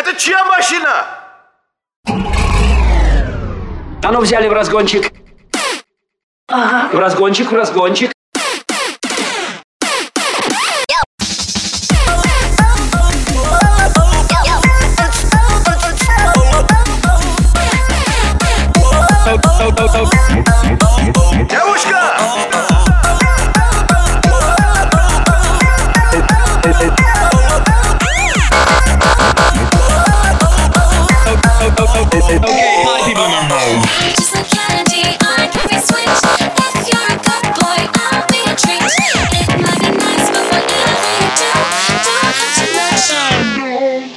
Это чья машина? А ну взяли в разгончик. В разгончик, в разгончик.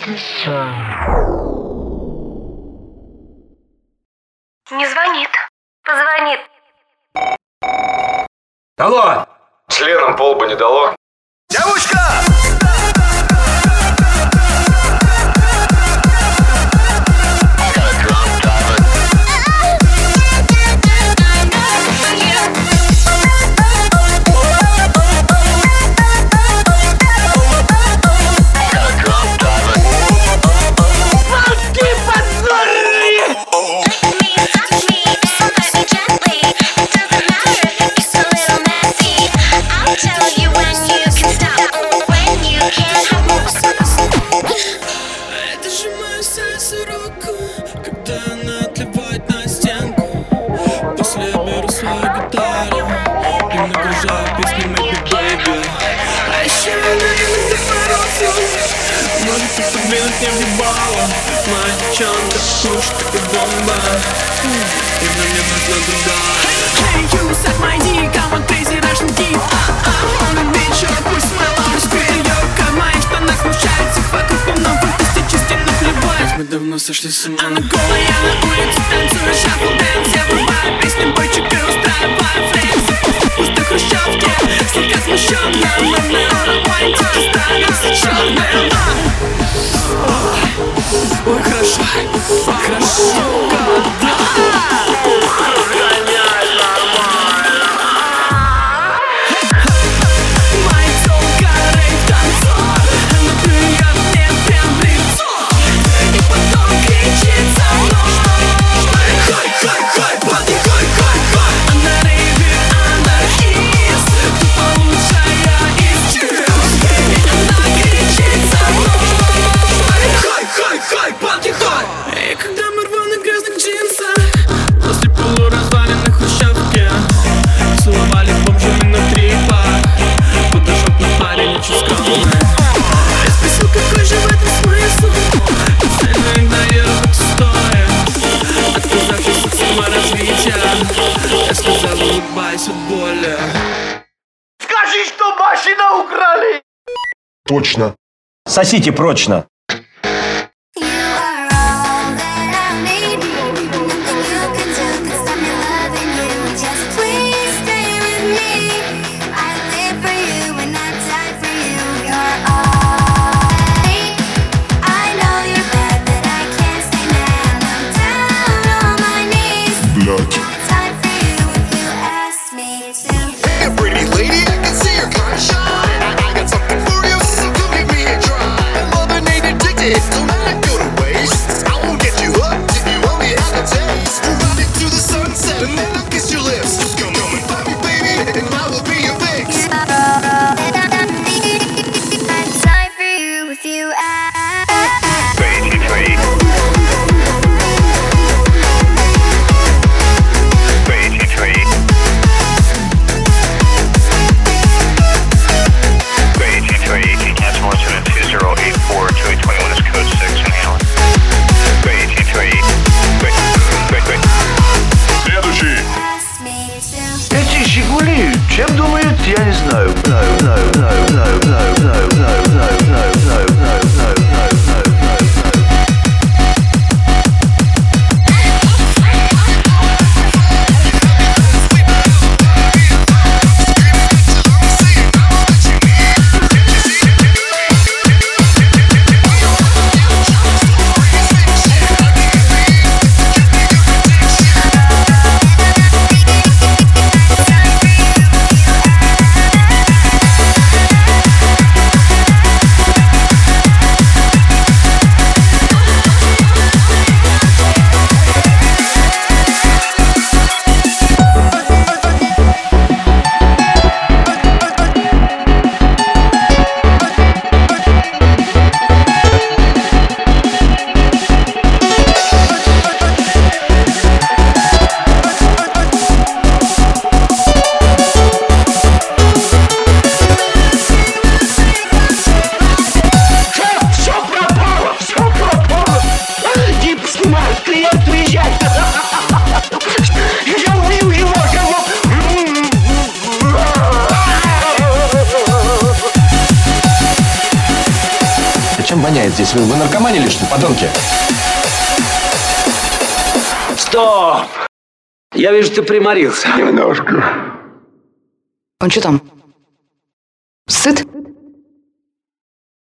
Не звонит. Позвонит. Алло! Членом полба не дало. Девушка! Baby А еще она иногда морозит Может подвинуть мне въебало Моя девчонка слушает как и бомба И мне нужна другая Hey, you suck my dick, I'm a crazy Russian dick А-а, он bitch, пусть моя лава скверёка В моих штанах смущает всех вокруг полно фантастически наплевать Мы давно сошли с ума. Она голая на улице, танцует шафл дэнс. Я врубаю песни бойчика и устраиваю флекс хрущевке, слегка смущённо Мы на уровне останемся чёрным от боли Скажи, что машина украли! Точно. Сосите прочно. Воняет здесь? Вы, вы наркоманили, что ли, подонки? Стоп! Я вижу, ты приморился. Он что там? Сыт?